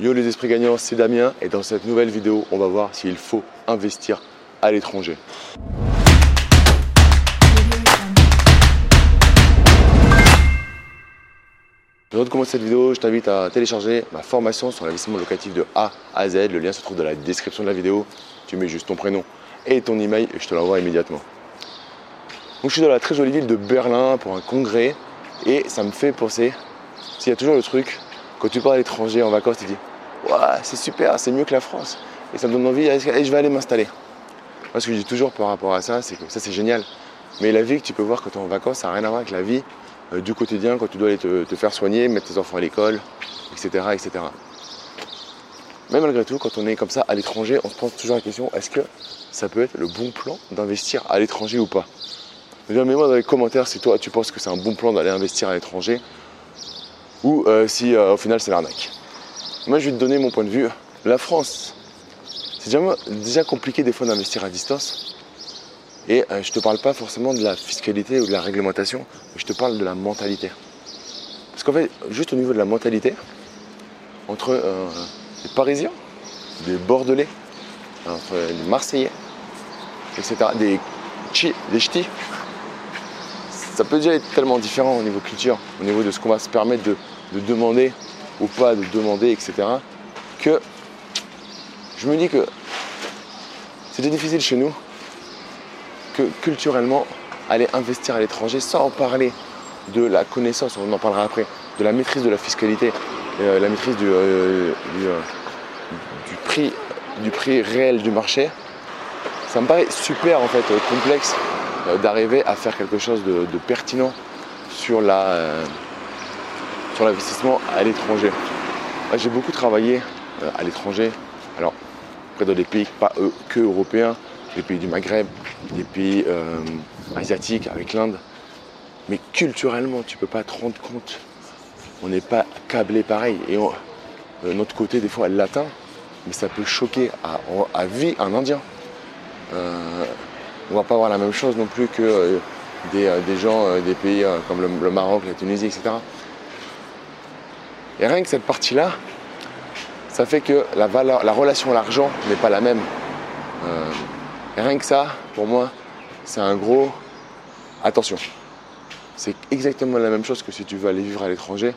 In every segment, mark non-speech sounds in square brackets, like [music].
Yo les esprits gagnants, c'est Damien et dans cette nouvelle vidéo, on va voir s'il faut investir à l'étranger. Avant de commencer cette vidéo, je t'invite à télécharger ma formation sur l'investissement locatif de A à Z. Le lien se trouve dans la description de la vidéo. Tu mets juste ton prénom et ton email et je te l'envoie immédiatement. Donc, je suis dans la très jolie ville de Berlin pour un congrès et ça me fait penser, s'il y a toujours le truc, quand tu pars à l'étranger en vacances, tu te dis c'est super, c'est mieux que la France. Et ça me donne envie, et je vais aller m'installer. Moi, ce que je dis toujours par rapport à ça, c'est que ça, c'est génial. Mais la vie que tu peux voir quand tu es en vacances, ça n'a rien à voir avec la vie euh, du quotidien, quand tu dois aller te, faire soigner, mettre tes enfants à l'école, etc., etc. Mais malgré tout, quand on est comme ça à l'étranger, on se pose toujours la question est-ce que ça peut être le bon plan d'investir à l'étranger ou pas? Mets-moi dans les commentaires si toi tu penses que c'est un bon plan d'aller investir à l'étranger ou euh, si euh, au final c'est l'arnaque. Moi, je vais te donner mon point de vue. La France, c'est déjà, compliqué des fois d'investir à distance. Et euh, je ne te parle pas forcément de la fiscalité ou de la réglementation, je te parle de la mentalité. Parce qu'en fait, juste au niveau de la mentalité, entre euh, les Parisiens, des Bordelais, entre les Marseillais, etc., des, des ch'tis, ça peut déjà être tellement différent au niveau culture, au niveau de ce qu'on va se permettre de demander ou pas de demander, etc. Que je me dis que c'était difficile chez nous que culturellement aller investir à l'étranger sans parler de la connaissance, on en parlera après, de la maîtrise de la fiscalité, euh, la maîtrise du, euh, euh, du, prix, du prix réel du marché. Ça me paraît super en fait complexe d'arriver à faire quelque chose de, de pertinent sur la sur l'investissement à l'étranger. J'ai beaucoup travaillé euh, à l'étranger, alors près de des pays pas que européens, des pays du Maghreb, des pays euh, asiatiques avec l'Inde. Mais culturellement, tu peux pas te rendre compte. On n'est pas câblé pareil. Et euh, notre côté, des fois, latin, mais ça peut choquer à, vie un Indien. on ne va pas avoir la même chose non plus que des, gens des pays comme le Maroc, la Tunisie, etc. Et rien que cette partie-là, ça fait que la, la relation à l'argent n'est pas la même. Euh, et rien que ça, pour moi, c'est un gros attention. C'est exactement la même chose que si tu veux aller vivre à l'étranger.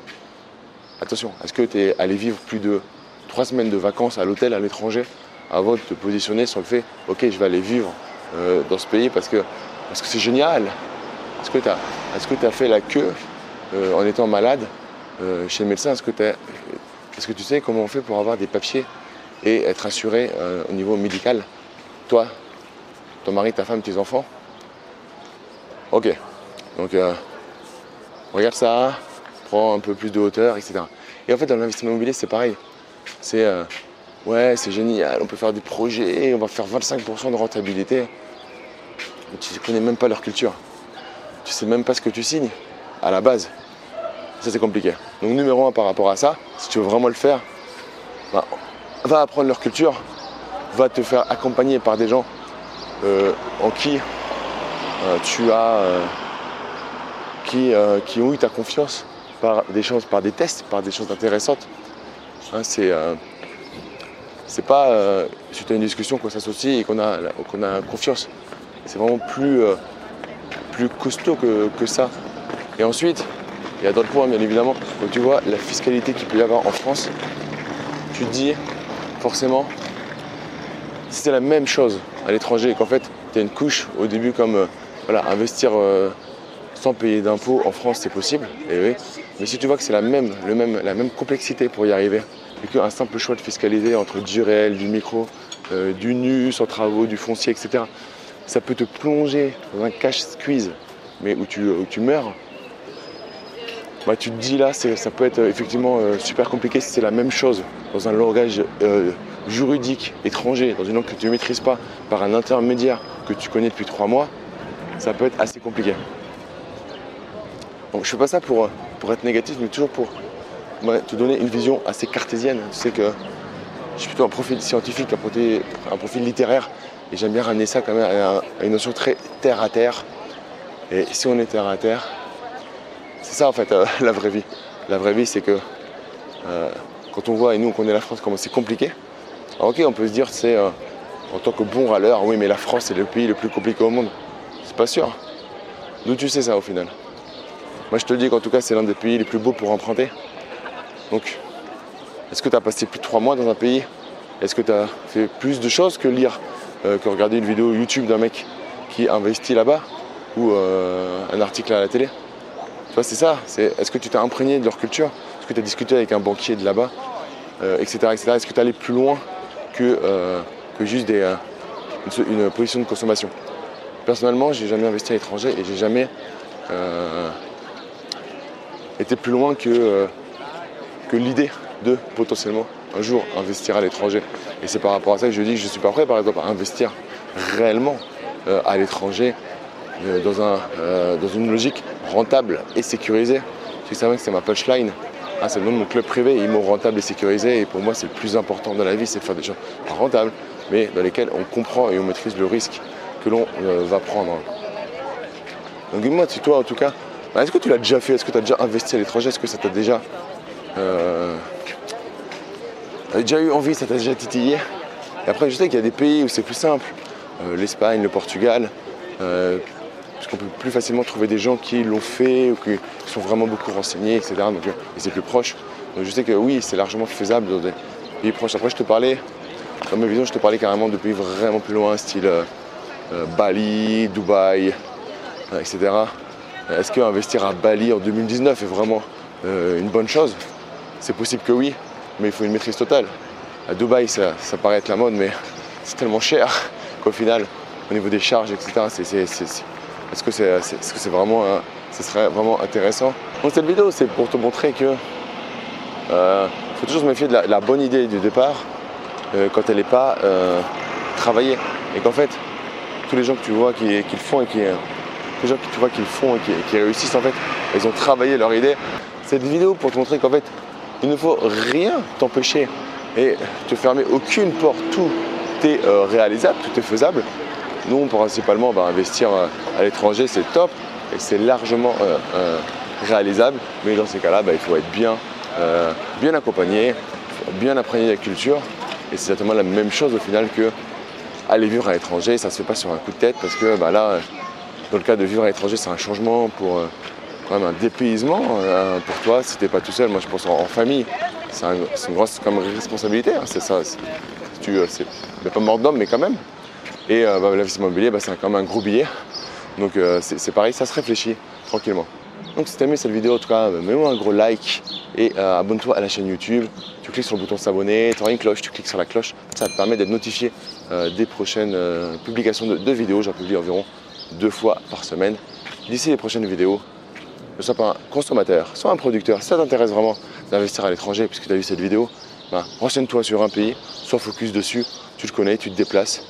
Attention, est-ce que tu es allé vivre plus de trois semaines de vacances à l'hôtel à l'étranger avant de te positionner sur le fait, ok, je vais aller vivre euh, dans ce pays parce que parce que c'est génial. Est-ce que tu as, as, fait la queue euh, en étant malade? Euh, chez le médecin, est-ce que, tu sais comment on fait pour avoir des papiers et être assuré euh, au niveau médical? Toi, ton mari, ta femme, tes enfants? Ok. Donc, euh, regarde ça, prends un peu plus de hauteur, etc. Et en fait, dans l'investissement immobilier, c'est pareil. C'est ouais, c'est génial, on peut faire des projets, on va faire 25% de rentabilité. Mais tu ne connais même pas leur culture. Tu sais même pas ce que tu signes à la base ça c'est compliqué. Donc numéro un par rapport à ça, si tu veux vraiment le faire, bah, va apprendre leur culture, va te faire accompagner par des gens euh, en qui euh, tu as euh, qui, qui, ont eu ta confiance par des choses, par des tests, par des choses intéressantes. Hein, c'est c'est pas tu as une discussion qu'on s'associe et qu'on a, a confiance. C'est vraiment plus, plus costaud que, que ça. Et ensuite, il y a d'autres points, bien évidemment. Quand tu vois la fiscalité qu'il peut y avoir en France, tu te dis forcément, si c'est la même chose à l'étranger et qu'en fait, tu as une couche au début comme euh, voilà, investir euh, sans payer d'impôts en France, c'est possible. Et oui. Mais si tu vois que c'est la même, le même, la même complexité pour y arriver, et qu'un simple choix de fiscalité entre du réel, du micro, euh, du nu, sans travaux, du foncier, etc., ça peut te plonger dans un cash squeeze, mais où tu, où tu meurs bah, tu te dis là, ça peut être euh, effectivement euh, super compliqué si c'est la même chose dans un langage euh, juridique étranger, dans une langue que tu ne maîtrises pas, par un intermédiaire que tu connais depuis trois mois, ça peut être assez compliqué. Donc je fais pas ça pour, pour être négatif, mais toujours pour te donner une vision assez cartésienne. Tu sais que je suis plutôt un profil scientifique, un profil, un profil littéraire, et j'aime bien ramener ça quand même à une notion très terre à terre. Et si on est terre à terre, c'est ça en fait euh, [laughs] la vraie vie. La vraie vie c'est que euh, quand on voit, et nous on connaît la France, comment c'est compliqué, ok, on peut se dire, c'est euh, en tant que bon râleur, oui, mais la France est le pays le plus compliqué au monde. C'est pas sûr. D'où tu sais ça au final? Moi je te dis qu'en tout cas, c'est l'un des pays les plus beaux pour emprunter. Donc, est-ce que tu as passé plus de trois mois dans un pays? Est-ce que tu as fait plus de choses que lire, que regarder une vidéo YouTube d'un mec qui investit là-bas? Ou un article à la télé? C'est ça. C'est, est-ce que tu t'es imprégné de leur culture? Est-ce que tu as discuté avec un banquier de là-bas etc., euh, etc. Est-ce que tu es allé plus loin que, que juste des, une, position de consommation? Personnellement, j'ai jamais investi à l'étranger et j'ai jamais été plus loin que, l'idée de potentiellement un jour investir à l'étranger. Et c'est par rapport à ça que je dis que je ne suis pas prêt, par exemple, à investir réellement euh, à l'étranger euh, dans, un, euh, dans une logique rentable et sécurisée. Tu sais que c'est ma punchline. Ah, c'est le nom de mon club privé, ils m'ont rentable et sécurisé. Et pour moi, c'est le plus important dans la vie, c'est de faire des choses rentables, mais dans lesquelles on comprend et on maîtrise le risque que l'on va prendre. Donc dis-moi, si toi, en tout cas, bah, est-ce que tu l'as déjà fait? Est-ce que tu as déjà investi à l'étranger? Est-ce que ça t'a déjà T'as déjà eu envie, ça t'a déjà titillé? Et après, je sais qu'il y a des pays où c'est plus simple. Euh, L'Espagne, le Portugal. Euh, parce qu'on peut plus facilement trouver des gens qui l'ont fait ou qui sont vraiment beaucoup renseignés, etc. Donc, euh, et c'est plus proche. Donc je sais que oui, c'est largement faisable dans des pays proches. Après, je te parlais, dans ma vision, je te parlais carrément de pays vraiment plus loin, style Bali, Dubaï, etc. Est-ce qu'investir à Bali en 2019 est vraiment une bonne chose? C'est possible que oui, mais il faut une maîtrise totale. À Dubaï, ça, paraît être la mode, mais c'est tellement cher [laughs] qu'au final, au niveau des charges, etc., est-ce que c'est vraiment, ce serait vraiment intéressant? Donc cette vidéo, c'est pour te montrer que euh, faut toujours se méfier de la, bonne idée du départ euh, quand elle n'est pas euh, travaillée. Et qu'en fait, tous les gens que tu vois qui, le font et qui, les gens que tu vois qui le font et qui, qui réussissent, en fait, ils ont travaillé leur idée. Cette vidéo pour te montrer qu'en fait, il ne faut rien t'empêcher et te fermer aucune porte. Tout est euh, réalisable, tout est faisable. Nous, principalement, bah, investir euh, à l'étranger, c'est top et c'est largement euh, réalisable. Mais dans ces cas-là, bah, il faut être bien, bien accompagné, bien imprégné de la culture. Et c'est exactement la même chose au final que aller vivre à l'étranger. Ça ne se fait pas sur un coup de tête parce que bah, là, dans le cas de vivre à l'étranger, c'est un changement pour quand même un dépaysement euh, pour toi si t'es pas tout seul. Moi, je pense en, famille, c'est une grosse comme responsabilité. Hein, c'est ça. Tu, euh, c'est pas mort d'homme, mais quand même. Et euh, bah, l'investissement immobilier, bah, c'est quand même un gros billet. Donc c'est pareil, ça se réfléchit tranquillement. Donc si t'as aimé cette vidéo, en tout cas, mets-moi un gros like et abonne-toi à la chaîne YouTube. Tu cliques sur le bouton s'abonner, tu auras une cloche, tu cliques sur la cloche. Ça te permet d'être notifié des prochaines publications de, vidéos. J'en publie environ deux fois par semaine. D'ici les prochaines vidéos, ne sois pas un consommateur, sois un producteur. Si ça t'intéresse vraiment d'investir à l'étranger, puisque tu as vu cette vidéo, ben, renseigne-toi sur un pays, sois focus dessus, tu le connais, tu te déplaces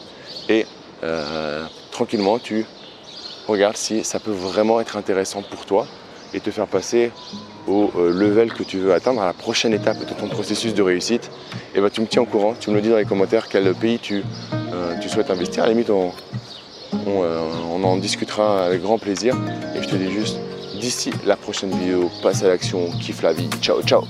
et euh, tranquillement tu regardes si ça peut vraiment être intéressant pour toi et te faire passer au euh, level que tu veux atteindre, à la prochaine étape de ton processus de réussite. Et ben, tu me tiens au courant, tu me le dis dans les commentaires quel pays tu, euh, tu souhaites investir. À la limite, on en discutera avec grand plaisir. Et je te dis juste D'ici la prochaine vidéo, passe à l'action, kiffe la vie. Ciao, ciao